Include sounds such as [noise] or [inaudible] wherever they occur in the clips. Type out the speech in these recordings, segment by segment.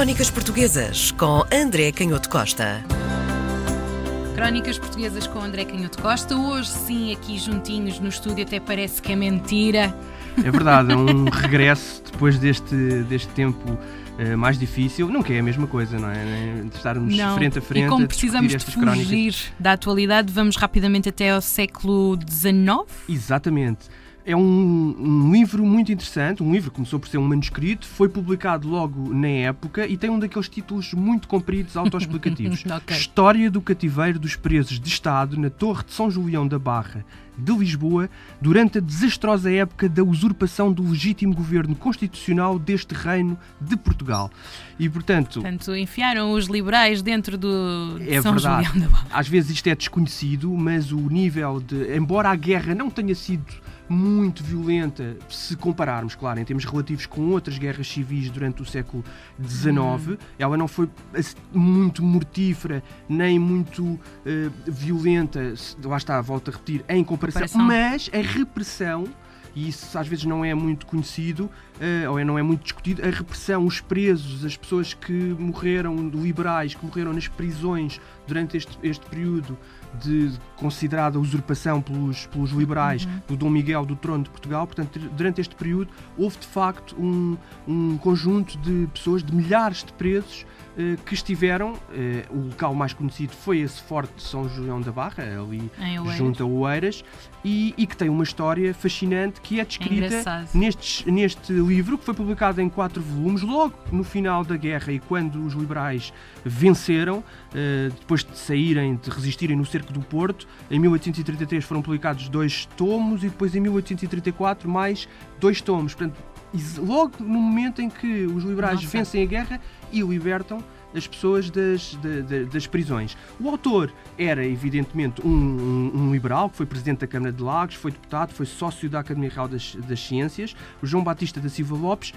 Crónicas Portuguesas com André Canhoto Costa. Crónicas Portuguesas com André Canhoto Costa. Hoje, sim, aqui juntinhos no estúdio, até parece que é mentira. É verdade, é um [laughs] regresso depois deste, deste tempo uh, mais difícil. Nunca é a mesma coisa, não é? De estarmos não. frente a frente. E como precisamos de fugir crónicas. da atualidade, vamos rapidamente até ao século XIX. Exatamente. É um, um, livro muito interessante, um livro que começou por ser um manuscrito, foi publicado logo na época e tem um daqueles títulos muito compridos, autoexplicativos. [laughs] okay. História do cativeiro dos presos de Estado na Torre de São Julião da Barra de Lisboa durante a desastrosa época da usurpação do legítimo governo constitucional deste reino de Portugal. E, portanto... Portanto, enfiaram os liberais dentro do é São verdade. Julião da Barra. Às vezes isto é desconhecido, mas o nível de... Embora a guerra não tenha sido muito violenta, se compararmos, claro, em termos relativos com outras guerras civis durante o século XIX. Hum. Ela não foi muito mortífera, nem muito uh, violenta, lá está, volto a repetir, em comparação, Comparação. mas a repressão e isso às vezes não é muito conhecido uh, ou não é muito discutido, a repressão, os presos, as pessoas que morreram, liberais, que morreram nas prisões durante este, este período de considerada usurpação pelos, pelos liberais Uhum. do Dom Miguel do trono de Portugal. Portanto, durante este período houve de facto um, um conjunto de pessoas, de milhares de presos eh, que estiveram, eh, o local mais conhecido foi esse Forte de São João da Barra, ali junto a Oeiras, e, e que tem uma história fascinante que é descrita engraçado. neste, neste livro, que foi publicado em quatro volumes, logo no final da guerra e quando os liberais venceram, eh, depois de saírem, de resistirem no cerco do Porto. Em 1833 foram publicados dois tomos e depois em 1834 mais dois tomos. Portanto, logo no momento em que os liberais Nossa. vencem a guerra e libertam as pessoas das, da- da- das prisões. O autor era, evidentemente, um, um- um liberal, que foi presidente da Câmara de Lagos, foi deputado, foi sócio da Academia Real das, das Ciências, o João Batista da Silva Lopes,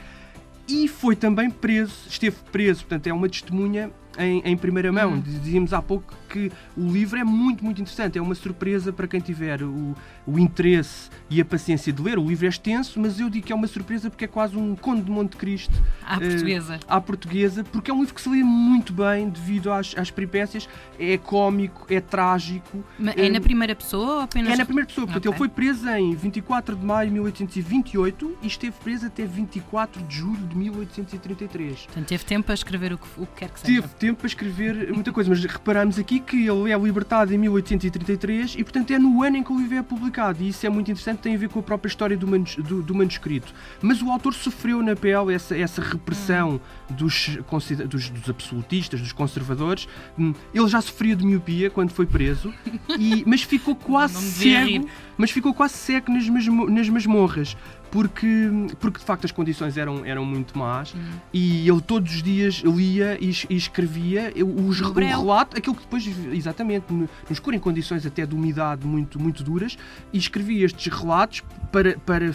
e foi também preso, esteve preso, portanto é uma testemunha em, em primeira mão. Hum. Dizíamos há pouco que o livro é muito, muito interessante, é uma surpresa para quem tiver o, o interesse e a paciência de ler. O livro é extenso, mas eu digo que é uma surpresa porque é quase um Conde de Monte Cristo À eh, portuguesa. à portuguesa, porque é um livro que se lê muito bem devido às, às peripécias, é cómico, é trágico. Ma- É eh, na primeira pessoa ou apenas. é na primeira pessoa, portanto, Ok. ele foi preso em 24 de maio de 1828 e esteve preso até 24 de julho de 1833. Portanto, teve tempo para escrever o que, o que quer que seja. Teve tempo para escrever muita coisa, mas reparamos aqui que ele é libertado em 1833 e, portanto, é no ano em que o livro é publicado. E isso é muito interessante, tem a ver com a própria história do, manus- do- do manuscrito. Mas o autor sofreu na pele essa, essa repressão dos, dos, dos absolutistas, dos conservadores. Hum, Ele já sofria de miopia quando foi preso, e, mas ficou [laughs] quase cego. rir. Mas ficou quase cego nas, masmo- nas masmorras. Porque, porque de facto as condições eram, eram muito más Hum. e ele todos os dias lia e, e escrevia os, No o relato, aquilo que depois, exatamente, no, no escuro, em condições até de umidade muito, muito duras, e escrevia estes relatos para, para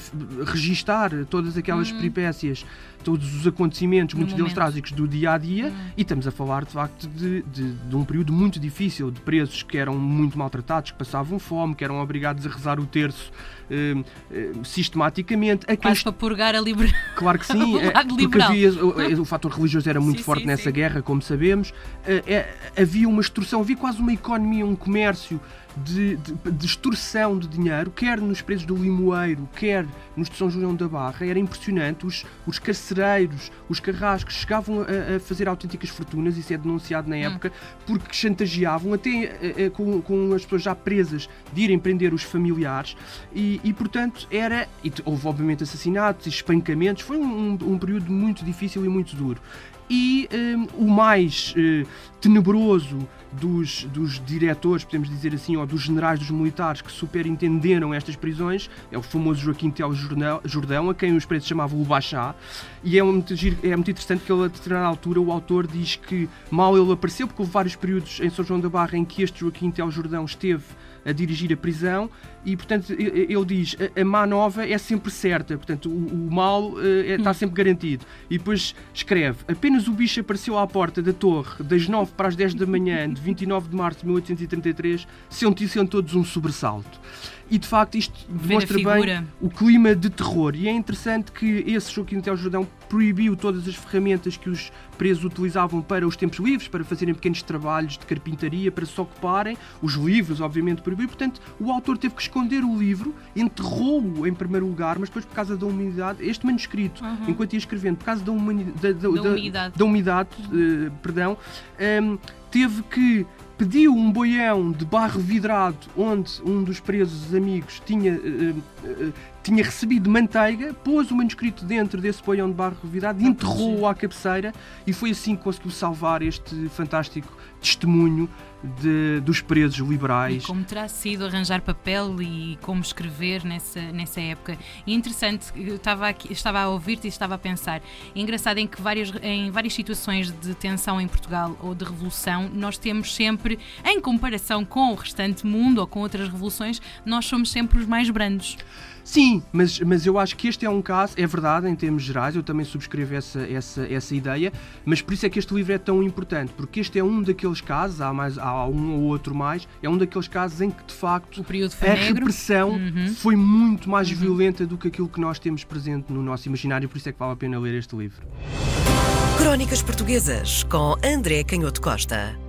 registar todas aquelas peripécias, todos os acontecimentos. No muitos deles trágicos do dia a dia, Hum. e estamos a falar de facto de, de, de um período muito difícil, de presos que eram muito maltratados, que passavam fome, que eram obrigados a rezar o terço eh, eh, sistematicamente. A Quase para purgar a liberdade. Claro que sim, [laughs] é, porque havia, o, o fator religioso era muito Sim, forte sim, nessa sim. guerra, como sabemos. Eh, é, havia uma extorsão, havia quase uma economia, um comércio de, de, de extorsão de dinheiro, quer nos presos do Limoeiro, quer nos de São João da Barra. Era impressionante. Os, os carcereiros, os carrascos chegavam a, a fazer autênticas fortunas, isso é denunciado na Hum. época, porque chantageavam até eh, eh, com, com as pessoas já presas de irem prender os familiares e, e, portanto era e houve obviamente assassinatos e espancamentos foi um, um- um período muito difícil e muito duro e hum, o mais eh, tenebroso dos, dos diretores, podemos dizer assim, ou dos generais dos militares que superintenderam estas prisões é o famoso Joaquim Tel Jordão, a quem os presos chamavam o Bachá, e é muito, é muito interessante que ele, a determinada altura, o autor diz que mal ele apareceu, porque houve vários períodos em São João da Barra em que este Joaquim Tel Jordão esteve a dirigir a prisão e, portanto, ele diz a, a má nova é sempre certa, portanto, o, o mal eh, é- está sempre garantido. E depois escreve, apenas o bicho apareceu à porta da torre das 9 para as 10 da manhã de 29 de março de 1833, sentiam todos um sobressalto. E de facto isto Ver a demonstra bem o clima de terror. E é interessante que esse Joaquim Tel Jordão proibiu todas as ferramentas que os presos utilizavam para os tempos livres, para fazerem pequenos trabalhos de carpintaria, para se ocuparem. Os livros, obviamente, proibiu. Portanto, o autor teve que esconder o livro, enterrou-o em primeiro lugar, mas depois, por causa da umidade, este manuscrito, Uhum. enquanto ia escrevendo, por causa da, humani- da, da- Da da- umidade. da umidade, eh, perdão, ehm, teve que pediu um boião de barro vidrado onde um dos presos amigos tinha, eh, eh, tinha recebido manteiga, pôs o manuscrito dentro desse boião de barro vidrado, enterrou-o à cabeceira e foi assim que conseguiu salvar este fantástico testemunho de- dos presos E liberais. como terá sido arranjar papel e como escrever nessa, nessa época. E interessante, eu estava, aqui, estava a ouvir-te e estava a pensar. É engraçado em que várias, em várias situações de tensão em Portugal ou de revolução, nós temos sempre, em comparação com o restante mundo ou com outras revoluções, nós somos sempre os mais brandos. Sim, mas, mas eu acho que este é um caso, é verdade em termos gerais, eu também subscrevo essa, essa, essa ideia, mas por isso é que este livro é tão importante, porque este é um daqueles casos, há, mais, há um ou outro mais, é um daqueles casos em que de facto O período foi a negro. repressão Uhum. foi muito mais violenta do que aquilo que nós temos presente no nosso imaginário, por isso é que vale a pena ler este livro. Crónicas Portuguesas com André Canhoto Costa.